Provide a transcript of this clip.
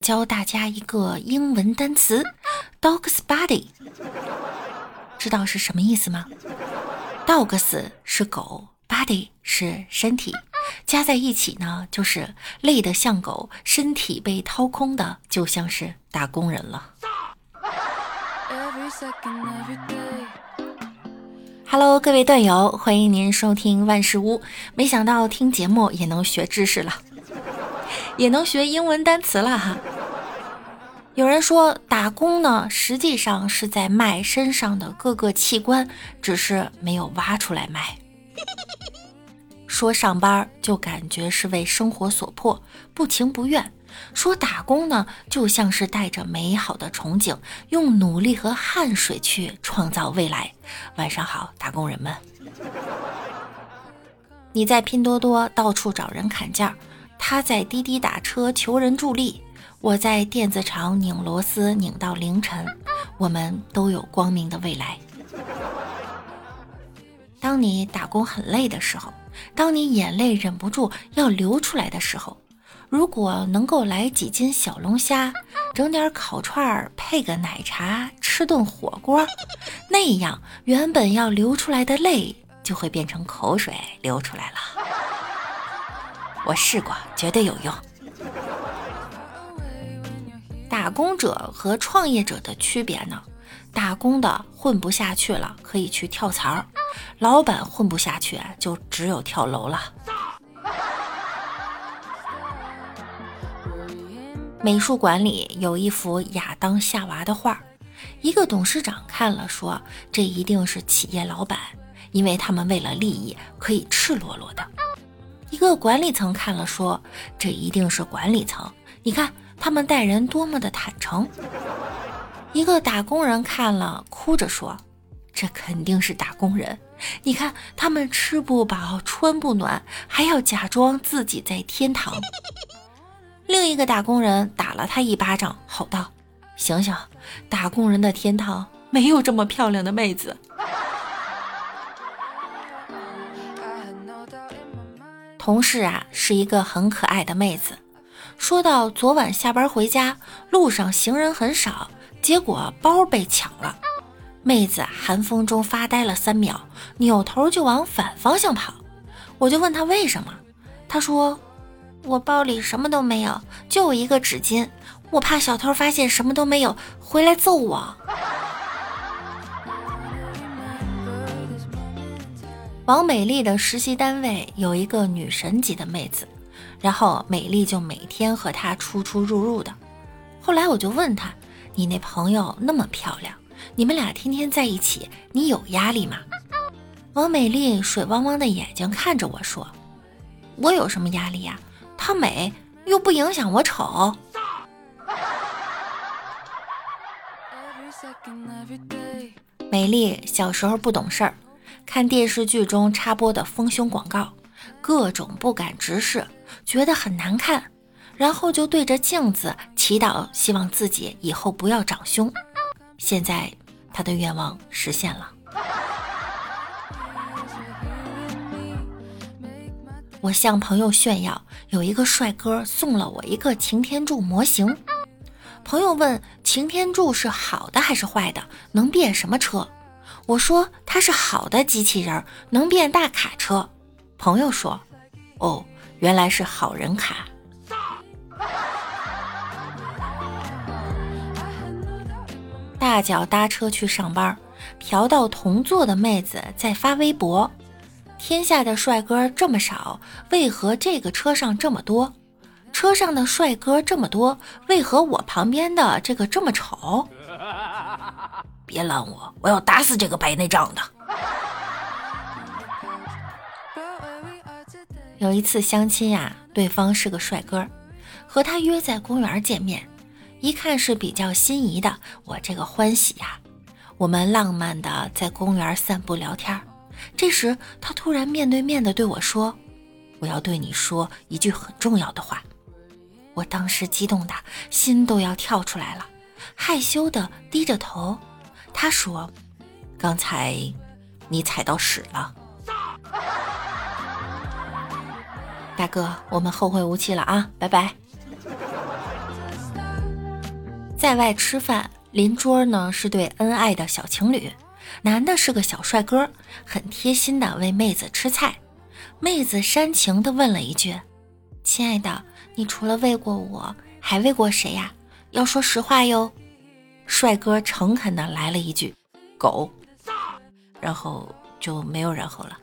教大家一个英文单词，dog's body，知道是什么意思吗？dogs 是狗，body 是身体，加在一起呢，就是累得像狗，身体被掏空的，就像是打工人了。Hello，各位段友，欢迎您收听万事屋。没想到听节目也能学知识了。也能学英文单词了哈。有人说打工呢，实际上是在卖身上的各个器官，只是没有挖出来卖。说上班就感觉是为生活所迫，不情不愿；说打工呢，就像是带着美好的憧憬，用努力和汗水去创造未来。晚上好，打工人们。你在拼多多到处找人砍价。他在滴滴打车求人助力，我在电子厂拧螺丝拧到凌晨，我们都有光明的未来。当你打工很累的时候，当你眼泪忍不住要流出来的时候，如果能够来几斤小龙虾，整点烤串儿，配个奶茶，吃顿火锅，那样原本要流出来的泪就会变成口水流出来了。我试过，绝对有用。打工者和创业者的区别呢？打工的混不下去了，可以去跳槽；老板混不下去，就只有跳楼了。美术馆里有一幅亚当夏娃的画，一个董事长看了说：“这一定是企业老板，因为他们为了利益可以赤裸裸的。”一个管理层看了说：“这一定是管理层，你看他们待人多么的坦诚。”一个打工人看了，哭着说：“这肯定是打工人，你看他们吃不饱穿不暖，还要假装自己在天堂。”另一个打工人打了他一巴掌，吼道：“醒醒，打工人的天堂没有这么漂亮的妹子。”同事啊，是一个很可爱的妹子。说到昨晚下班回家，路上行人很少，结果包被抢了。妹子寒风中发呆了三秒，扭头就往反方向跑。我就问她为什么，她说：“我包里什么都没有，就一个纸巾，我怕小偷发现什么都没有，回来揍我。”王美丽的实习单位有一个女神级的妹子，然后美丽就每天和他出出入入的。后来我就问她：“你那朋友那么漂亮，你们俩天天在一起，你有压力吗？”王美丽水汪汪的眼睛看着我说：“我有什么压力呀？她美又不影响我丑。”美丽小时候不懂事儿。看电视剧中插播的丰胸广告，各种不敢直视，觉得很难看，然后就对着镜子祈祷，希望自己以后不要长胸。现在他的愿望实现了。我向朋友炫耀，有一个帅哥送了我一个擎天柱模型。朋友问：擎天柱是好的还是坏的？能变什么车？我说它是好的机器人，能变大卡车。朋友说：“哦，原来是好人卡。”大脚搭车去上班，嫖到同座的妹子在发微博：“天下的帅哥这么少，为何这个车上这么多？车上的帅哥这么多，为何我旁边的这个这么丑？”别拦我！我要打死这个白内障的。有一次相亲呀，对方是个帅哥，和他约在公园见面，一看是比较心仪的，我这个欢喜呀！我们浪漫的在公园散步聊天，这时他突然面对面的对我说：“我要对你说一句很重要的话。”我当时激动的心都要跳出来了，害羞的低着头。他说：“刚才你踩到屎了，大哥，我们后会无期了啊，拜拜。”在外吃饭，邻桌呢是对恩爱的小情侣，男的是个小帅哥，很贴心的为妹子吃菜。妹子煽情的问了一句：“亲爱的，你除了喂过我，还喂过谁呀？要说实话哟。”帅哥诚恳的来了一句：“狗。”然后就没有然后了。